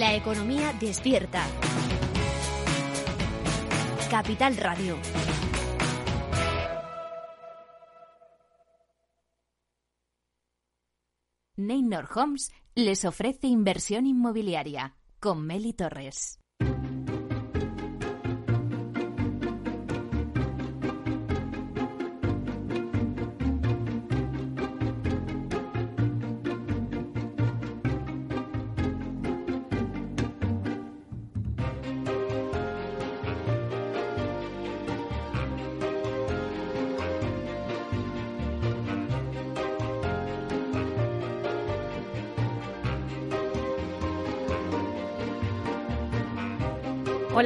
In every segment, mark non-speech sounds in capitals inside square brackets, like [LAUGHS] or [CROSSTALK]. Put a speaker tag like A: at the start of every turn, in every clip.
A: La economía despierta. Capital Radio. Neynor Homes les ofrece inversión inmobiliaria con Meli Torres.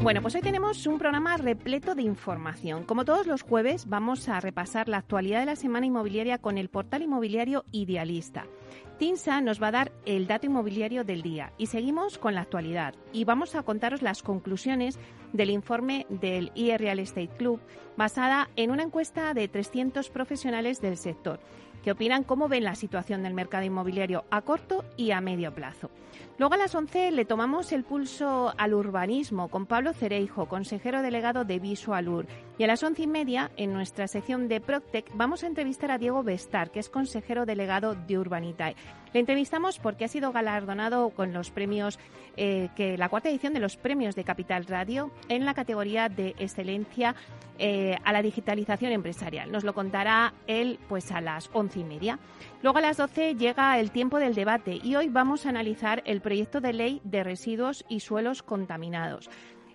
B: Bueno, pues hoy tenemos un programa repleto de información. Como todos los jueves, vamos a repasar la actualidad de la semana inmobiliaria con el portal inmobiliario Idealista. Tinsa nos va a dar el dato inmobiliario del día y seguimos con la actualidad y vamos a contaros las conclusiones del informe del IE Real Estate Club basada en una encuesta de 300 profesionales del sector que opinan cómo ven la situación del mercado inmobiliario a corto y a medio plazo. Luego a las 11 le tomamos el pulso al urbanismo con Pablo Cereijo, consejero delegado de Visualur. Y a las once y media, en nuestra sección de Proctec, vamos a entrevistar a Diego Bestar, que es consejero delegado de Urbanitae. Le entrevistamos porque ha sido galardonado con los premios, eh, que la cuarta edición de los premios de Capital Radio en la categoría de excelencia eh, a la digitalización empresarial. Nos lo contará él pues a las once y media. Luego a las doce llega el tiempo del debate y hoy vamos a analizar el proyecto de ley de residuos y suelos contaminados.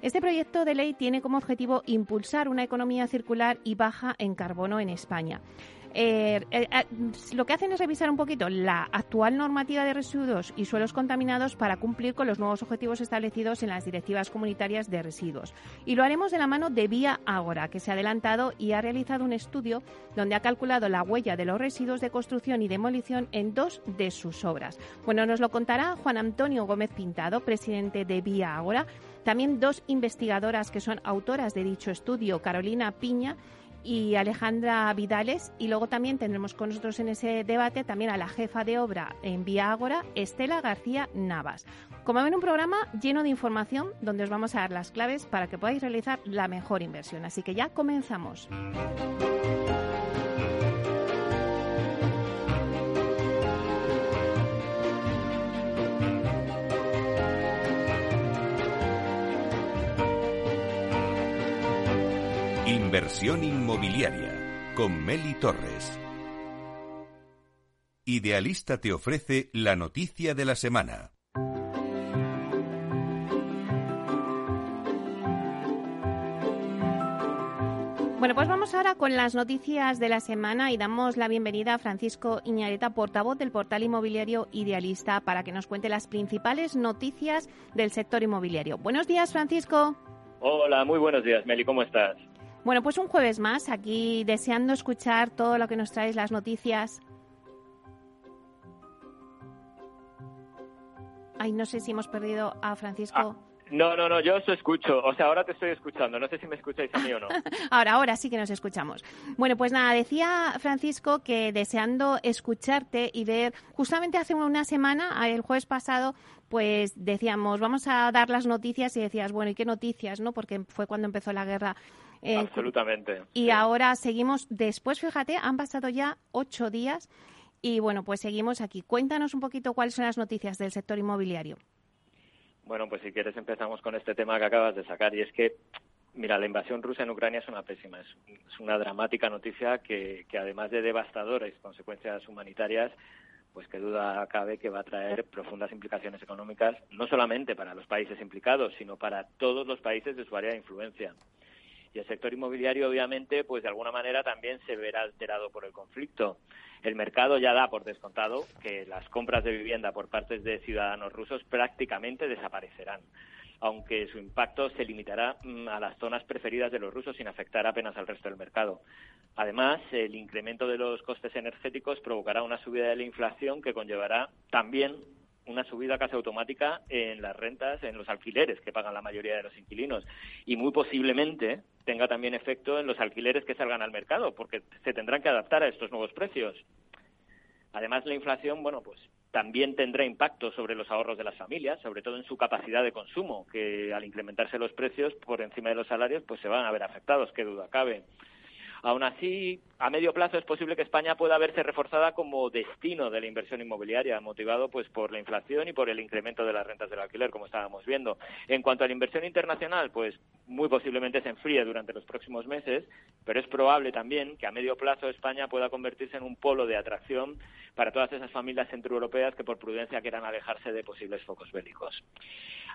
B: Este proyecto de ley tiene como objetivo impulsar una economía circular y baja en carbono en España. Eh, eh, eh, lo que hacen es revisar un poquito la actual normativa de residuos y suelos contaminados para cumplir con los nuevos objetivos establecidos en las directivas comunitarias de residuos. Y lo haremos de la mano de Vía Ágora, que se ha adelantado y ha realizado un estudio donde ha calculado la huella de los residuos de construcción y demolición en dos de sus obras. Bueno, nos lo contará Juan Antonio Gómez Pintado, presidente de Vía Ágora. También dos investigadoras que son autoras de dicho estudio, Carolina Piña y Alejandra Vidales. Y luego también tendremos con nosotros en ese debate también a la jefa de obra en Vía Ágora, Estela García Navas. Como ven, un programa lleno de información donde os vamos a dar las claves para que podáis realizar la mejor inversión. Así que ya comenzamos.
C: Inversión inmobiliaria con Meli Torres. Idealista te ofrece la noticia de la semana.
B: Bueno, pues vamos ahora con las noticias de la semana y damos la bienvenida a Francisco Iñareta, portavoz del portal inmobiliario Idealista, para que nos cuente las principales noticias del sector inmobiliario. Buenos días, Francisco.
D: Hola, muy buenos días, Meli, ¿cómo estás?
B: Bueno, pues un jueves más, aquí deseando escuchar todo lo que nos traes, las noticias. Ay, no sé si hemos perdido a Francisco.
D: Ah, no, no, no, yo os escucho. O sea, ahora te estoy escuchando. No sé si me escucháis a mí o no. [LAUGHS]
B: ahora, ahora sí que nos escuchamos. Bueno, pues nada, decía Francisco que deseando escucharte y ver, justamente hace una semana, el jueves pasado, pues decíamos, vamos a dar las noticias y decías, bueno, ¿y qué noticias? no Porque fue cuando empezó la guerra
D: Absolutamente.
B: Y ahora seguimos, después, fíjate, han pasado ya ocho días y bueno, pues seguimos aquí. Cuéntanos un poquito cuáles son las noticias del sector inmobiliario.
D: Bueno, pues si quieres empezamos con este tema que acabas de sacar y es que, mira, la invasión rusa en Ucrania es una pésima, es, una dramática noticia que, que además de devastadoras consecuencias humanitarias, pues qué duda cabe que va a traer profundas implicaciones económicas, no solamente para los países implicados, sino para todos los países de su área de influencia. Y el sector inmobiliario, obviamente, pues de alguna manera también se verá alterado por el conflicto. El mercado ya da por descontado que las compras de vivienda por parte de ciudadanos rusos prácticamente desaparecerán aunque su impacto se limitará mm, a las zonas preferidas de los rusos sin afectar apenas al resto del mercado. Además, el incremento de los costes energéticos provocará una subida de la inflación que conllevará también una subida casi automática en las rentas, en los alquileres que pagan la mayoría de los inquilinos y muy posiblemente tenga también efecto en los alquileres que salgan al mercado porque se tendrán que adaptar a estos nuevos precios. Además, la inflación, bueno, pues también tendrá impacto sobre los ahorros de las familias, sobre todo en su capacidad de consumo, que al incrementarse los precios por encima de los salarios, pues se van a ver afectados, qué duda cabe. Aún así, a medio plazo es posible que España pueda verse reforzada como destino de la inversión inmobiliaria, motivado pues por la inflación y por el incremento de las rentas del alquiler, como estábamos viendo. En cuanto a la inversión internacional, pues muy posiblemente se enfríe durante los próximos meses, pero es probable también que a medio plazo España pueda convertirse en un polo de atracción para todas esas familias centroeuropeas que por prudencia quieran alejarse de posibles focos bélicos.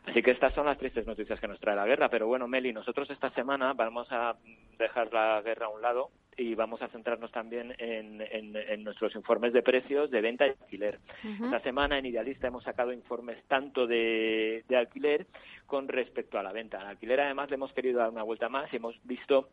D: Así que estas son las tristes noticias que nos trae la guerra. Pero bueno, Meli, nosotros esta semana vamos a dejar la guerra a un lado y vamos a centrarnos también en, nuestros informes de precios de venta y alquiler. Esta semana en Idealista hemos sacado informes tanto de, alquiler con respecto a la venta. En alquiler además le hemos querido dar una vuelta más y hemos visto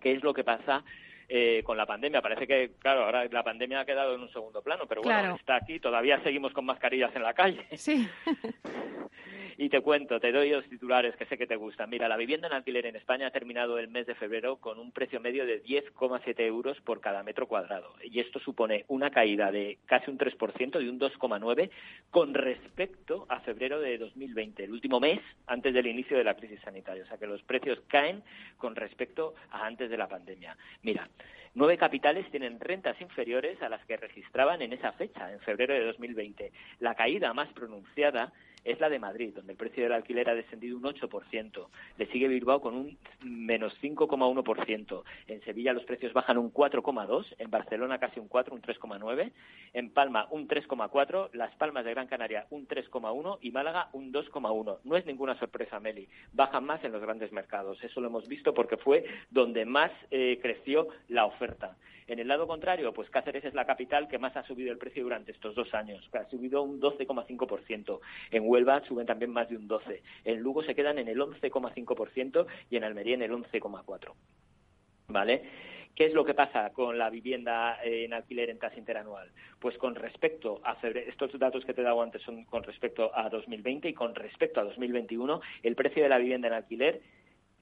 D: qué es lo que pasa eh, con la pandemia. Parece que, claro, ahora la pandemia ha quedado en un segundo plano, pero bueno, está aquí, todavía seguimos con mascarillas en la calle.
B: Sí. [LAUGHS]
D: Y te cuento, te doy los titulares que sé que te gustan. Mira, la vivienda en alquiler en España ha terminado el mes de febrero con un precio medio de 10,7 euros por cada metro cuadrado. Y esto supone una caída de casi un 3%, de un 2,9% con respecto a febrero de 2020, el último mes antes del inicio de la crisis sanitaria. O sea que los precios caen con respecto a antes de la pandemia. Mira, nueve capitales tienen rentas inferiores a las que registraban en esa fecha, en febrero de 2020. La caída más pronunciada es la de Madrid, donde el precio del alquiler ha descendido un 8%. Le sigue Bilbao con un menos 5,1%. En Sevilla los precios bajan un 4,2%, en Barcelona casi un 4, un 3,9%, en Palma un 3,4%, Las Palmas de Gran Canaria un 3,1% y Málaga un 2,1%. No es ninguna sorpresa, Meli. Bajan más en los grandes mercados. Eso lo hemos visto porque fue donde más eh, creció la oferta. En el lado contrario, pues Cáceres es la capital que más ha subido el precio durante estos dos años, ha subido un 12,5%. En Huelva suben también más de un 12%. En Lugo se quedan en el 11,5% y en Almería en el 11,4%. ¿Vale? ¿Qué es lo que pasa con la vivienda en alquiler en tasa interanual? Pues con respecto a febrero, estos datos que te he dado antes son con respecto a 2020 y con respecto a 2021, el precio de la vivienda en alquiler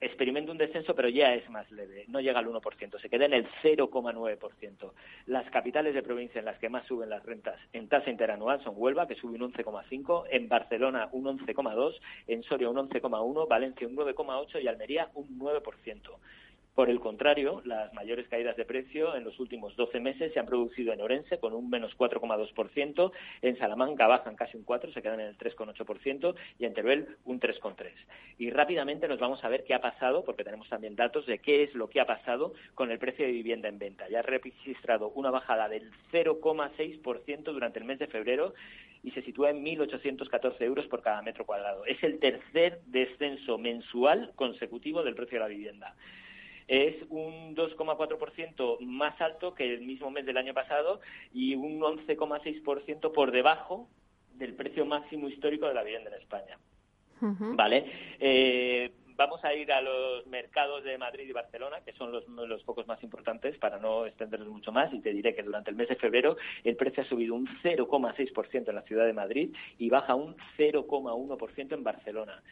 D: experimenta un descenso, pero ya es más leve, no llega al 1%, se queda en el 0,9%. Las capitales de provincia en las que más suben las rentas en tasa interanual son Huelva, que sube un 11,5%, en Barcelona un 11,2%, en Soria un 11,1%, Valencia un 9,8% y Almería un 9%. Por el contrario, las mayores caídas de precio en los últimos 12 meses se han producido en Orense con un menos 4,2%, en Salamanca bajan casi un 4%, se quedan en el 3,8% y en Teruel un 3,3%. Y rápidamente nos vamos a ver qué ha pasado, porque tenemos también datos de qué es lo que ha pasado con el precio de vivienda en venta. Ya ha registrado una bajada del 0,6% durante el mes de febrero y se sitúa en 1.814 euros por cada metro cuadrado. Es el tercer descenso mensual consecutivo del precio de la vivienda es un 2,4% más alto que el mismo mes del año pasado y un 11,6% por debajo del precio máximo histórico de la vivienda en España. ¿Vale? Eh, vamos a ir a los mercados de Madrid y Barcelona, que son los, los focos más importantes, para no extendernos mucho más, y te diré que durante el mes de febrero el precio ha subido un 0,6% en la ciudad de Madrid y baja un 0,1% en Barcelona.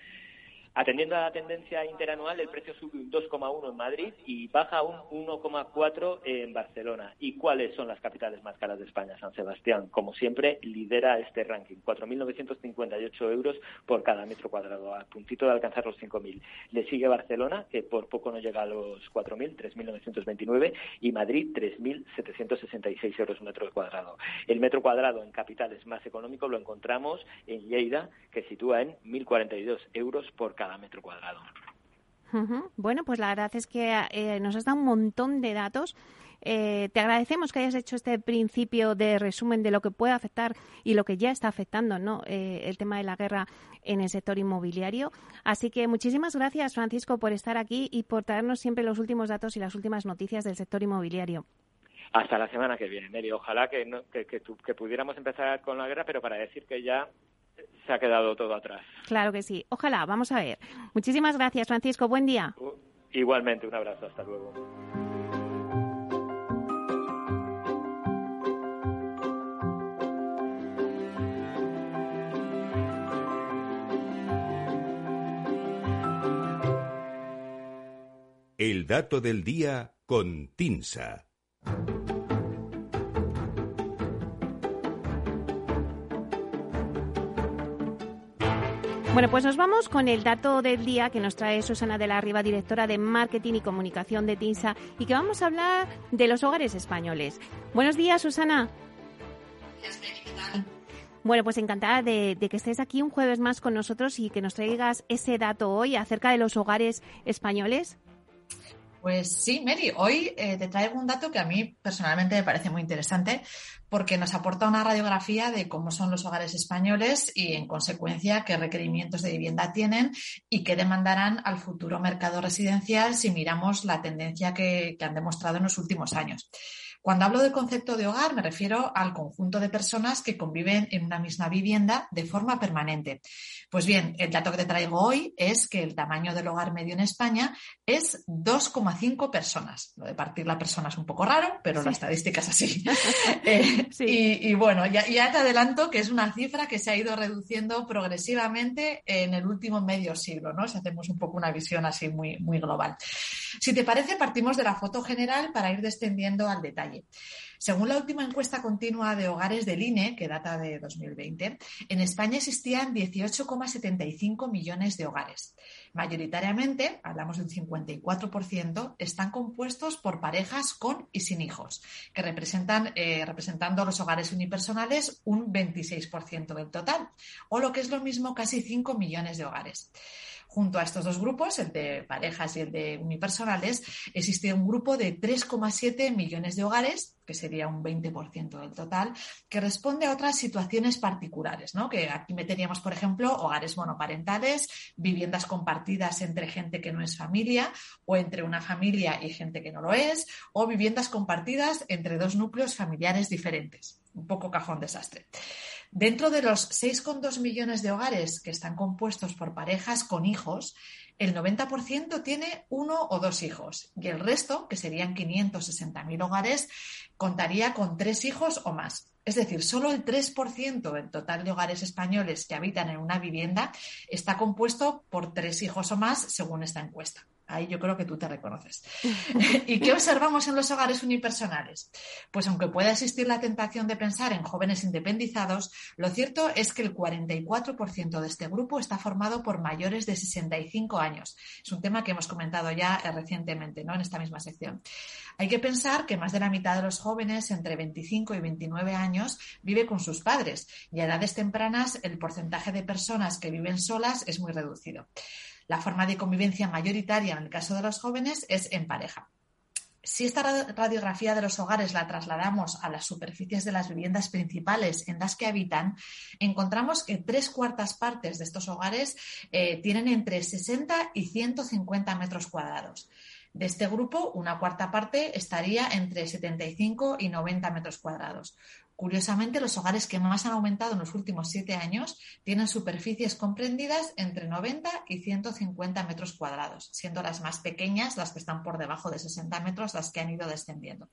D: Atendiendo a la tendencia interanual, el precio sube un 2,1 en Madrid y baja un 1,4 en Barcelona. ¿Y cuáles son las capitales más caras de España? San Sebastián, como siempre, lidera este ranking, 4.958 euros por cada metro cuadrado, a puntito de alcanzar los 5.000. Le sigue Barcelona, que por poco no llega a los 4.000, 3.929, y Madrid, 3.766 euros un metro cuadrado. El metro cuadrado en capitales más económico lo encontramos en Lleida, que sitúa en 1.042 euros por cada cada metro cuadrado.
B: Bueno, pues la verdad es que eh, nos has dado un montón de datos Eh, te agradecemos que hayas hecho este principio de resumen de lo que puede afectar y lo que ya está afectando ¿no? Eh, el tema de la guerra en el sector inmobiliario. Así que muchísimas gracias, Francisco, por estar aquí y por traernos siempre los últimos datos y las últimas noticias del sector inmobiliario.
D: Hasta la semana que viene, Mary. Ojalá que, que pudiéramos empezar con la guerra, pero para decir que ya se ha quedado todo atrás.
B: Claro que sí. Ojalá, vamos a ver. Muchísimas gracias, Francisco. Buen día.
D: Igualmente, un abrazo. Hasta luego.
C: El dato del día con Tinsa.
B: Bueno, pues nos vamos con el dato del día que nos trae Susana de la Riva, directora de Marketing y Comunicación de TINSA, y que vamos a hablar de los hogares españoles. Buenos días, Susana. Bueno, pues encantada de, de, que estés aquí un jueves más con nosotros y que nos traigas ese dato hoy acerca de los hogares españoles.
E: Pues sí, Mary, hoy eh, te traigo un dato que a mí personalmente me parece muy interesante porque nos aporta una radiografía de cómo son los hogares españoles y, en consecuencia, qué requerimientos de vivienda tienen y qué demandarán al futuro mercado residencial si miramos la tendencia que han demostrado en los últimos años. Cuando hablo del concepto de hogar, me refiero al conjunto de personas que conviven en una misma vivienda de forma permanente. Pues bien, el dato que te traigo hoy es que el tamaño del hogar medio en España es 2,5 personas. Lo de partir la persona es un poco raro, pero la estadística es así. [LAUGHS] Eh, y, bueno, ya, ya te adelanto que es una cifra que se ha ido reduciendo progresivamente en el último medio siglo, ¿no? Si hacemos un poco una visión así muy, muy global. Si te parece, partimos de la foto general para ir descendiendo al detalle. Según la última encuesta continua de hogares del INE, que data de 2020, en España existían 18,75 millones de hogares. Mayoritariamente, hablamos de un 54%, están compuestos por parejas con y sin hijos, que representan, eh, representando los hogares unipersonales, un 26% del total, o lo que es lo mismo, casi 5 millones de hogares. Junto a estos dos grupos, el de parejas y el de unipersonales, existe un grupo de 3,7 millones de hogares, que sería un 20% del total, que responde a otras situaciones particulares, ¿no? Que aquí meteríamos, por ejemplo, hogares monoparentales, viviendas compartidas entre gente que no es familia o entre una familia y gente que no lo es, o viviendas compartidas entre dos núcleos familiares diferentes. Un poco cajón desastre. Dentro de los 6,2 millones de hogares que están compuestos por parejas con hijos, el 90% tiene uno o dos hijos y el resto, que serían 560.000 hogares, contaría con tres hijos o más. Es decir, solo el 3% del total de hogares españoles que habitan en una vivienda está compuesto por tres hijos o más, según esta encuesta. Ahí yo creo que tú te reconoces. [LAUGHS] ¿Y qué observamos en los hogares unipersonales? Pues aunque pueda existir la tentación de pensar en jóvenes independizados, lo cierto es que el 44% de este grupo está formado por mayores de 65 años. Es un tema que hemos comentado ya eh, recientemente ¿no? en esta misma sección. Hay que pensar que más de la mitad de los jóvenes entre 25 y 29 años vive con sus padres y a edades tempranas el porcentaje de personas que viven solas es muy reducido. La forma de convivencia mayoritaria en el caso de los jóvenes es en pareja. Si esta radiografía de los hogares la trasladamos a las superficies de las viviendas principales en las que habitan, encontramos que tres cuartas partes de estos hogares eh, tienen entre 60 y 150 metros cuadrados. De este grupo, una cuarta parte estaría entre 75 y 90 metros cuadrados. Curiosamente, los hogares que más han aumentado en los últimos siete años tienen superficies comprendidas entre 90 y 150 metros cuadrados, siendo las más pequeñas, las que están por debajo de 60 metros, las que han ido descendiendo.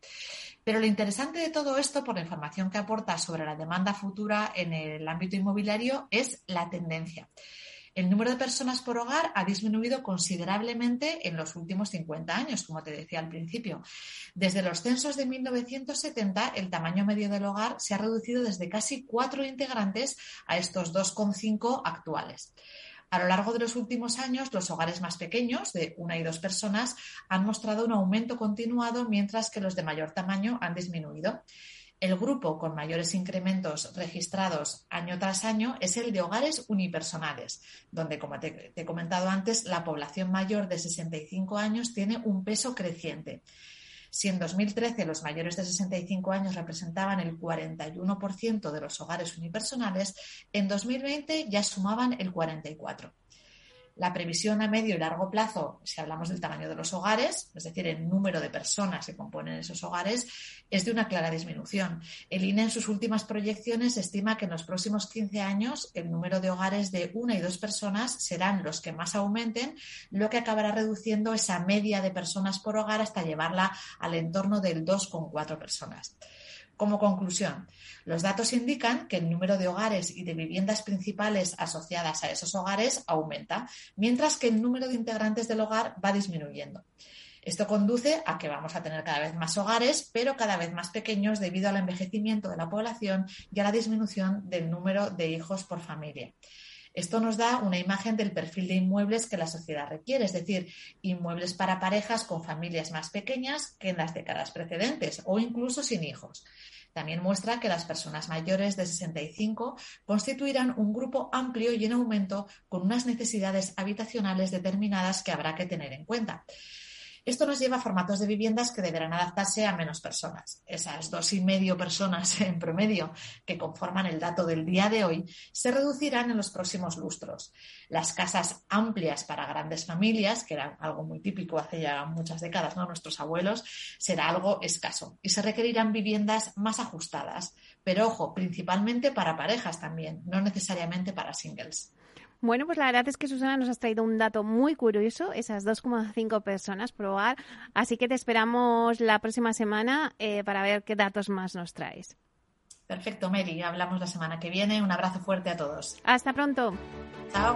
E: Pero lo interesante de todo esto, por la información que aporta sobre la demanda futura en el ámbito inmobiliario, es la tendencia el número de personas por hogar ha disminuido considerablemente en los últimos 50 años, como te decía al principio. Desde los censos de 1970, el tamaño medio del hogar se ha reducido desde casi cuatro integrantes a estos 2,5 actuales. A lo largo de los últimos años, los hogares más pequeños, de una y dos personas, han mostrado un aumento continuado, mientras que los de mayor tamaño han disminuido. El grupo con mayores incrementos registrados año tras año es el de hogares unipersonales, donde, como te, he comentado antes, la población mayor de 65 años tiene un peso creciente. Si en 2013 los mayores de 65 años representaban el 41% de los hogares unipersonales, en 2020 ya sumaban el 44%. La previsión a medio y largo plazo, si hablamos del tamaño de los hogares, es decir, el número de personas que componen esos hogares, es de una clara disminución. El INE en sus últimas proyecciones estima que en los próximos 15 años el número de hogares de una y dos personas serán los que más aumenten, lo que acabará reduciendo esa media de personas por hogar hasta llevarla al entorno del 2,4 personas. Como conclusión, los datos indican que el número de hogares y de viviendas principales asociadas a esos hogares aumenta, mientras que el número de integrantes del hogar va disminuyendo. Esto conduce a que vamos a tener cada vez más hogares, pero cada vez más pequeños debido al envejecimiento de la población y a la disminución del número de hijos por familia. Esto nos da una imagen del perfil de inmuebles que la sociedad requiere, es decir, inmuebles para parejas con familias más pequeñas que en las décadas precedentes o incluso sin hijos. También muestra que las personas mayores de 65 constituirán un grupo amplio y en aumento con unas necesidades habitacionales determinadas que habrá que tener en cuenta. Esto nos lleva a formatos de viviendas que deberán adaptarse a menos personas. Esas dos y medio personas en promedio que conforman el dato del día de hoy se reducirán en los próximos lustros. Las casas amplias para grandes familias, que era algo muy típico hace ya muchas décadas, ¿no? Nuestros abuelos, será algo escaso y se requerirán viviendas más ajustadas. Pero ojo, principalmente para parejas también, no necesariamente para singles.
B: Bueno, pues la verdad es que Susana nos has traído un dato muy curioso, esas 2,5 personas probar, así que te esperamos la próxima semana eh, para ver qué datos más nos traes.
E: Perfecto, Mary. Hablamos la semana que viene. Un abrazo fuerte a todos.
B: Hasta pronto.
E: Chao.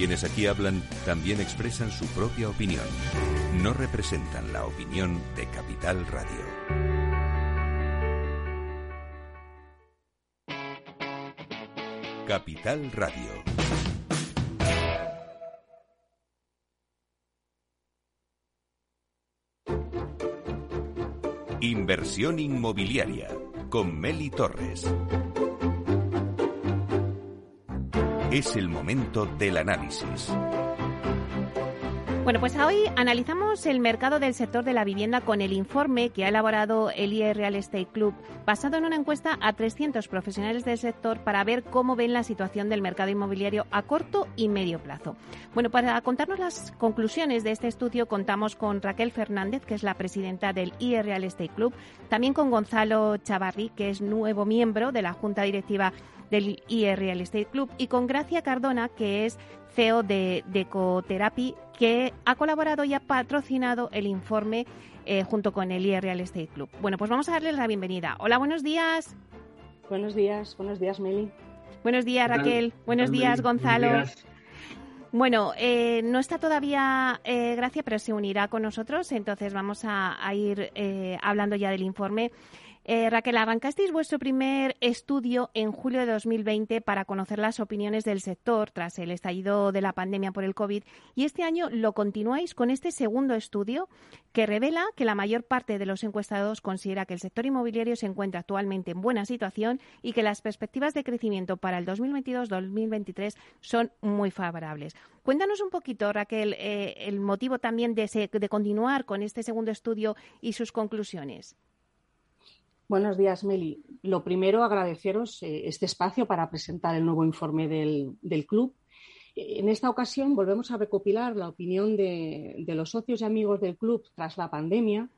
C: Quienes aquí hablan también expresan su propia opinión. No representan la opinión de Capital Radio. Capital Radio. Inversión inmobiliaria con Meli Torres. Es el momento del análisis.
B: Bueno, pues hoy analizamos el mercado del sector de la vivienda con el informe que ha elaborado el IE Real Estate Club, basado en una encuesta a 300 profesionales del sector para ver cómo ven la situación del mercado inmobiliario a corto y medio plazo. Bueno, para contarnos las conclusiones de este estudio contamos con Raquel Fernández, que es la presidenta del IE Real Estate Club, también con Gonzalo Chavarri, que es nuevo miembro de la Junta Directiva del IE Real Estate Club, y con Gracia Cardona, que es CEO de Decotherapy, que ha colaborado y ha patrocinado el informe eh, junto con el IE Real Estate Club. Bueno, pues vamos a darles la bienvenida. Hola, buenos días.
F: Buenos días, buenos días, Meli.
B: Buenos días, Raquel. Buenos días, Gonzalo. Bueno, eh, no está todavía eh, Gracia, pero se unirá con nosotros, entonces vamos a, ir hablando ya del informe. Eh, Raquel, arrancasteis vuestro primer estudio en julio de 2020 para conocer las opiniones del sector tras el estallido de la pandemia por el COVID y este año lo continuáis con este segundo estudio que revela que la mayor parte de los encuestados considera que el sector inmobiliario se encuentra actualmente en buena situación y que las perspectivas de crecimiento para el 2022-2023 son muy favorables. Cuéntanos un poquito, Raquel, eh, el motivo también de continuar con este segundo estudio y sus conclusiones.
F: Buenos días, Meli. Lo primero, agradeceros eh, este espacio para presentar el nuevo informe del, club. En esta ocasión volvemos a recopilar la opinión de, los socios y amigos del club tras la pandemia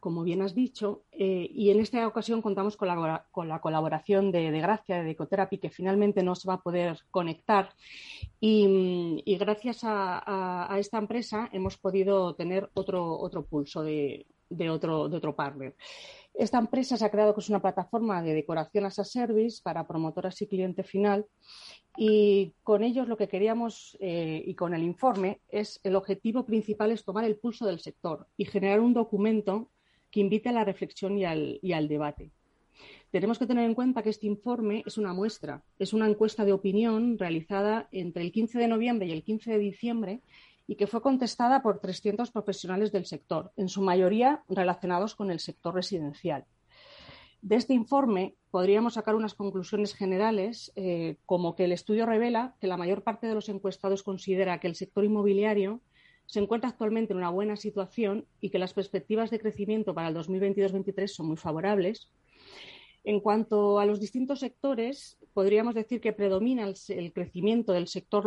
F: como bien has dicho, eh, y en esta ocasión contamos con la, colaboración de, Gracia, de Decotherapy, que finalmente no se va a poder conectar. Y, gracias a, esta empresa hemos podido tener otro, otro pulso de, otro, de otro partner. Esta empresa se ha creado que una plataforma de decoración as a service para promotoras y cliente final y con ellos lo que queríamos eh, y con el informe es el objetivo principal es tomar el pulso del sector y generar un documento que invite a la reflexión y al, debate. Tenemos que tener en cuenta que este informe es una muestra, es una encuesta de opinión realizada entre el 15 de noviembre y el 15 de diciembre y que fue contestada por 300 profesionales del sector, en su mayoría relacionados con el sector residencial. De este informe podríamos sacar unas conclusiones generales, eh, como que el estudio revela que la mayor parte de los encuestados considera que el sector inmobiliario se encuentra actualmente en una buena situación y que las perspectivas de crecimiento para el 2022-2023 son muy favorables. En cuanto a los distintos sectores, podríamos decir que predomina el, crecimiento del sector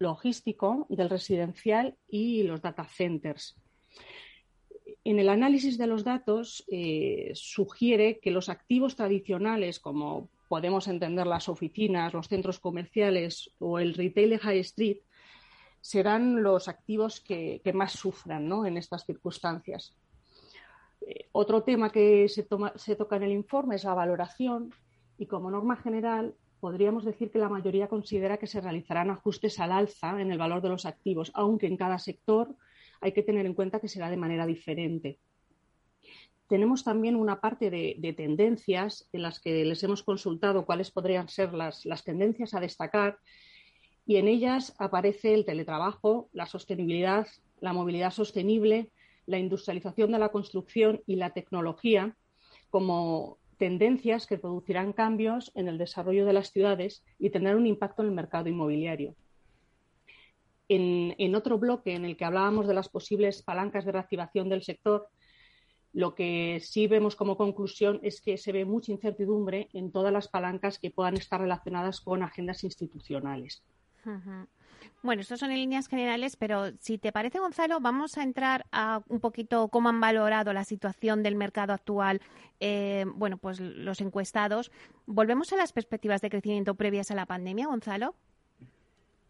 F: logístico, del residencial y los data centers. En el análisis de los datos eh, sugiere que los activos tradicionales, como podemos entender las oficinas, los centros comerciales o el retail high street, serán los activos que, más sufran en estas circunstancias. Eh, otro tema que se toca en el informe es la valoración y como norma general podríamos decir que la mayoría considera que se realizarán ajustes al alza en el valor de los activos, aunque en cada sector hay que tener en cuenta que será de manera diferente. Tenemos también una parte de, tendencias en las que les hemos consultado cuáles podrían ser las tendencias a destacar y en ellas aparece el teletrabajo, la sostenibilidad, la movilidad sostenible, la industrialización de la construcción y la tecnología como tendencias que producirán cambios en el desarrollo de las ciudades y tendrán un impacto en el mercado inmobiliario. En, otro bloque en el que hablábamos de las posibles palancas de reactivación del sector, lo que sí vemos como conclusión es que se ve mucha incertidumbre en todas las palancas que puedan estar relacionadas con agendas institucionales.
B: Bueno, estos son en líneas generales, pero si te parece, Gonzalo, vamos a entrar a un poquito cómo han valorado la situación del mercado actual, eh, bueno, pues los encuestados. ¿Volvemos a las perspectivas de crecimiento previas a la pandemia, Gonzalo?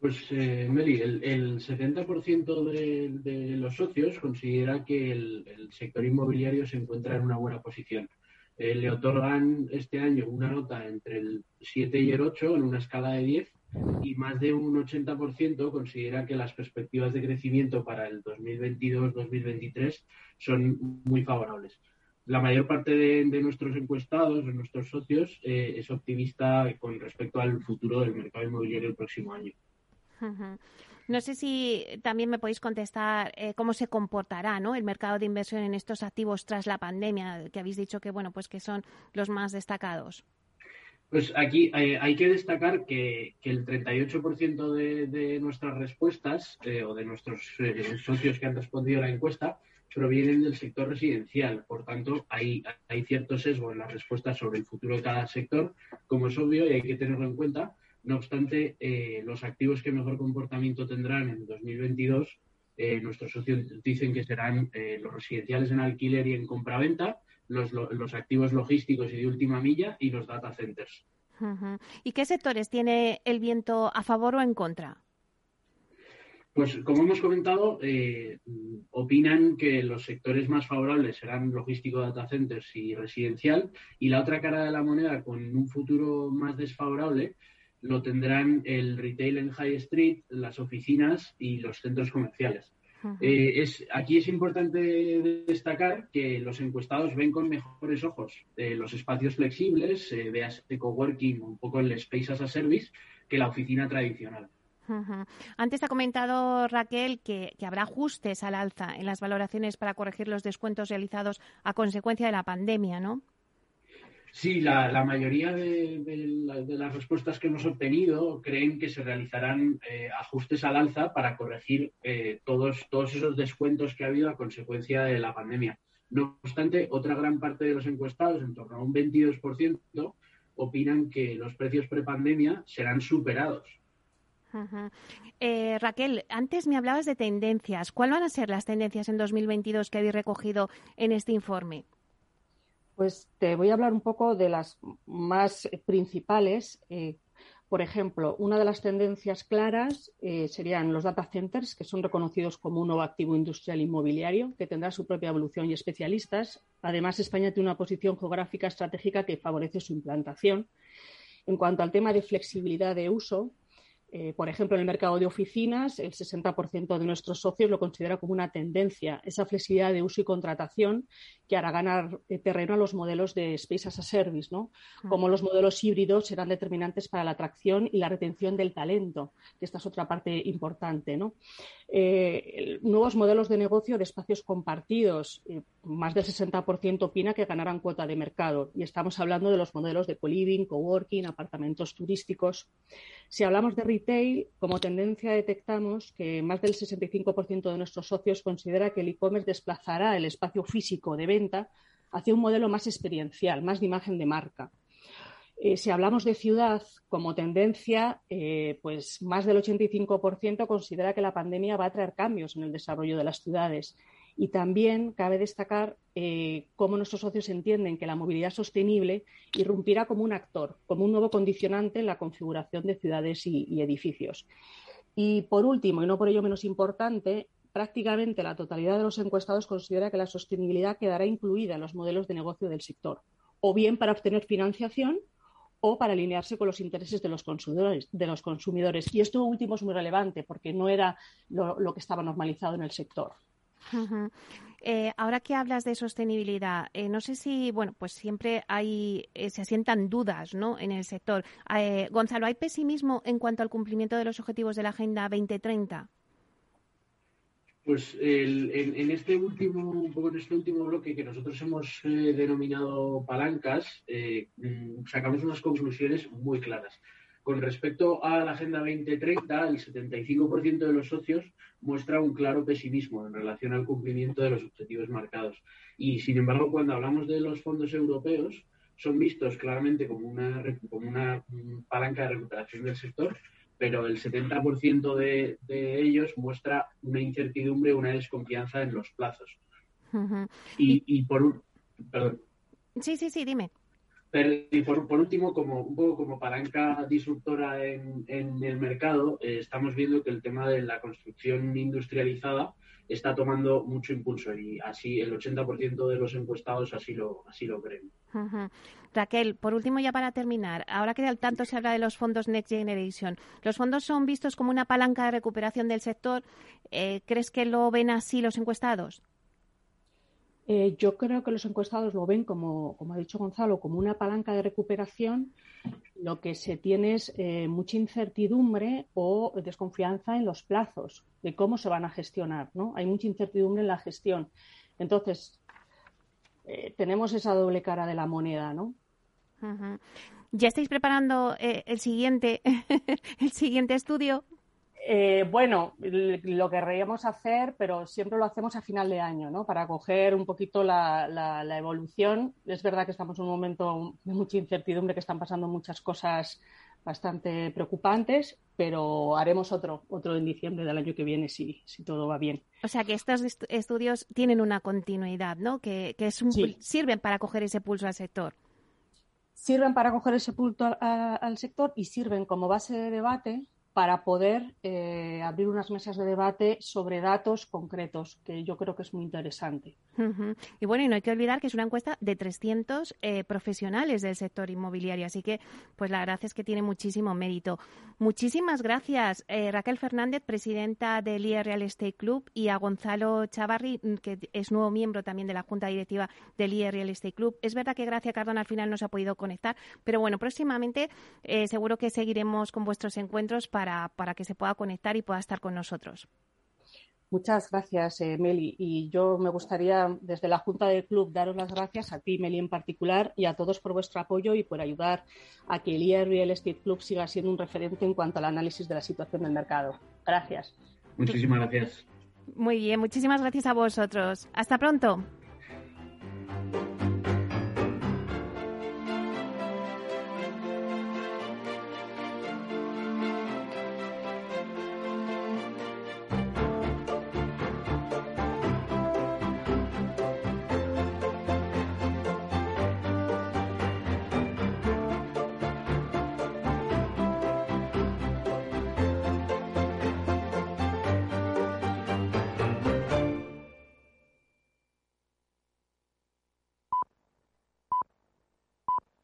G: Pues, eh, Meli, el, 70% de, los socios considera que el, sector inmobiliario se encuentra en una buena posición. Eh, le otorgan este año una nota entre el 7 y el 8 en una escala de 10 y más de un 80% considera que las perspectivas de crecimiento para el 2022-2023 son muy favorables. La mayor parte de, nuestros encuestados, de nuestros socios, eh, es optimista con respecto al futuro del mercado inmobiliario el próximo año.
B: No sé si también me podéis contestar eh, cómo se comportará ¿no? el mercado de inversión en estos activos tras la pandemia, que habéis dicho que bueno pues que son los más destacados.
G: Pues aquí eh, hay que destacar que, el 38% de, de, nuestras respuestas eh, o de nuestros eh, socios que han respondido a la encuesta provienen del sector residencial. Por tanto, hay, hay cierto sesgo en las respuestas sobre el futuro de cada sector, como es obvio y hay que tenerlo en cuenta. No obstante, los activos que mejor comportamiento tendrán en 2022, nuestros socios dicen que serán los residenciales en alquiler y en compraventa los, activos logísticos y de última milla y los data centers.
B: ¿Y qué sectores tiene el viento a favor o en contra?
G: Pues como hemos comentado, eh, opinan que los sectores más favorables serán logístico, data centers y residencial, y la otra cara de la moneda, con un futuro más desfavorable, lo tendrán el retail en High Street, las oficinas y los centros comerciales. Eh, es, aquí es importante destacar que los encuestados ven con mejores ojos eh, los espacios flexibles, eh, veas de coworking, un poco el space as a service, que la oficina tradicional.
B: Antes ha comentado Raquel que, habrá ajustes al alza en las valoraciones para corregir los descuentos realizados a consecuencia de la pandemia, ¿no?
G: Sí, la, mayoría de, las respuestas que hemos obtenido creen que se realizarán eh, ajustes al alza para corregir eh, todos, esos descuentos que ha habido a consecuencia de la pandemia. No obstante, otra gran parte de los encuestados, en torno a un 22%, opinan que los precios prepandemia serán superados.
B: Eh, Raquel, antes me hablabas de tendencias. ¿Cuáles van a ser las tendencias en 2022 que habéis recogido en este informe?
F: Pues te voy a hablar un poco de las más principales. Eh, por ejemplo, una de las tendencias claras eh, serían los data centers, que son reconocidos como un nuevo activo industrial inmobiliario, que tendrá su propia evolución y especialistas. Además, España tiene una posición geográfica estratégica que favorece su implantación. En cuanto al tema de flexibilidad de uso, eh, por ejemplo, en el mercado de oficinas, el 60% de nuestros socios lo considera como una tendencia, esa flexibilidad de uso y contratación que hará ganar eh, terreno a los modelos de Space as a Service, ¿no? Como los modelos híbridos serán determinantes para la atracción y la retención del talento, que esta es otra parte importante, ¿no? Eh, nuevos modelos de negocio de espacios compartidos, más del 60% opina que ganarán cuota de mercado y estamos hablando de los modelos de co-living, coworking, apartamentos turísticos. Si hablamos de retail, como tendencia detectamos que más del 65% de nuestros socios considera que el e-commerce desplazará el espacio físico de venta hacia un modelo más experiencial, más de imagen de marca. Eh, si hablamos de ciudad como tendencia, eh, pues más del 85% considera que la pandemia va a traer cambios en el desarrollo de las ciudades y también cabe destacar eh, cómo nuestros socios entienden que la movilidad sostenible irrumpirá como un actor, como un nuevo condicionante en la configuración de ciudades y, edificios. Y por último, y no por ello menos importante, prácticamente la totalidad de los encuestados considera que la sostenibilidad quedará incluida en los modelos de negocio del sector, o bien para obtener financiación o para alinearse con los intereses de los consumidores. De los consumidores. Y esto último es muy relevante porque no era lo que estaba normalizado en el sector.
B: Eh, ahora que hablas de sostenibilidad, eh, no sé si, bueno, pues siempre hay, eh, se asientan dudas, ¿no? En el sector. Gonzalo, ¿hay pesimismo en cuanto al cumplimiento de los objetivos de la Agenda 2030?
G: Pues en, este último, poco en este último bloque que nosotros hemos denominado palancas, mm, sacamos unas conclusiones muy claras. Con respecto a la Agenda 2030, el 75% de los socios muestra un claro pesimismo en relación al cumplimiento de los objetivos marcados. Y, sin embargo, cuando hablamos de los fondos europeos, son vistos claramente como una, como una mm, palanca de recuperación del sector, pero el 70% de, de ellos muestra una incertidumbre, una desconfianza en los plazos. y, y por un... Perdón.
B: Sí, sí, sí, dime.
G: Y por, por, último, como un poco como palanca disruptora en, en el mercado, eh, estamos viendo que el tema de la construcción industrializada está tomando mucho impulso y así el 80% de los encuestados así lo, así lo creen.
B: Raquel, por último, ya para terminar, ahora que al tanto se habla de los fondos Next Generation, ¿los fondos son vistos como una palanca de recuperación del sector? Eh, ¿Crees que lo ven así los encuestados?
F: Eh, yo creo que los encuestados lo ven, como, ha dicho Gonzalo, como una palanca de recuperación. Lo que se tiene es eh, mucha incertidumbre o desconfianza en los plazos de cómo se van a gestionar. ¿no? Hay mucha incertidumbre en la gestión. Entonces, eh, tenemos esa doble cara de la moneda. ¿no?
B: ¿Ya estáis preparando el, siguiente, [LAUGHS] el siguiente estudio?
F: Eh, bueno, lo querríamos hacer, pero siempre lo hacemos a final de año, ¿no? Para coger un poquito la, evolución. Es verdad que estamos en un momento de mucha incertidumbre, que están pasando muchas cosas bastante preocupantes, pero haremos otro, otro en diciembre del año que viene si, si todo va bien.
B: O sea que estos estudios tienen una continuidad, ¿no? Que, sirven para coger ese pulso al sector.
F: Sirven para coger ese pulso al sector y sirven como base de debate para poder eh, abrir unas mesas de debate sobre datos concretos, que yo creo que es muy interesante.
B: Y bueno, y no hay que olvidar que es una encuesta de 300 eh, profesionales del sector inmobiliario, así que pues la verdad es que tiene muchísimo mérito. Muchísimas gracias, eh, Raquel Fernández, presidenta del IE Real Estate Club, y a Gonzalo Chavarri, mm, que es nuevo miembro también de la Junta Directiva del IE Real Estate Club. Es verdad que Gracia Cardona al final no se ha podido conectar, pero bueno, próximamente seguro que seguiremos con vuestros encuentros para para, que se pueda conectar y pueda estar con nosotros.
F: Muchas gracias, eh, Meli. Y yo me gustaría, desde la Junta del Club, daros las gracias a ti, Meli, en particular, y a todos por vuestro apoyo y por ayudar a que el IR Real Estate Club siga siendo un referente en cuanto al análisis de la situación del mercado. Gracias.
G: Muchísimas gracias.
B: Muy bien, muchísimas gracias a vosotros. Hasta pronto.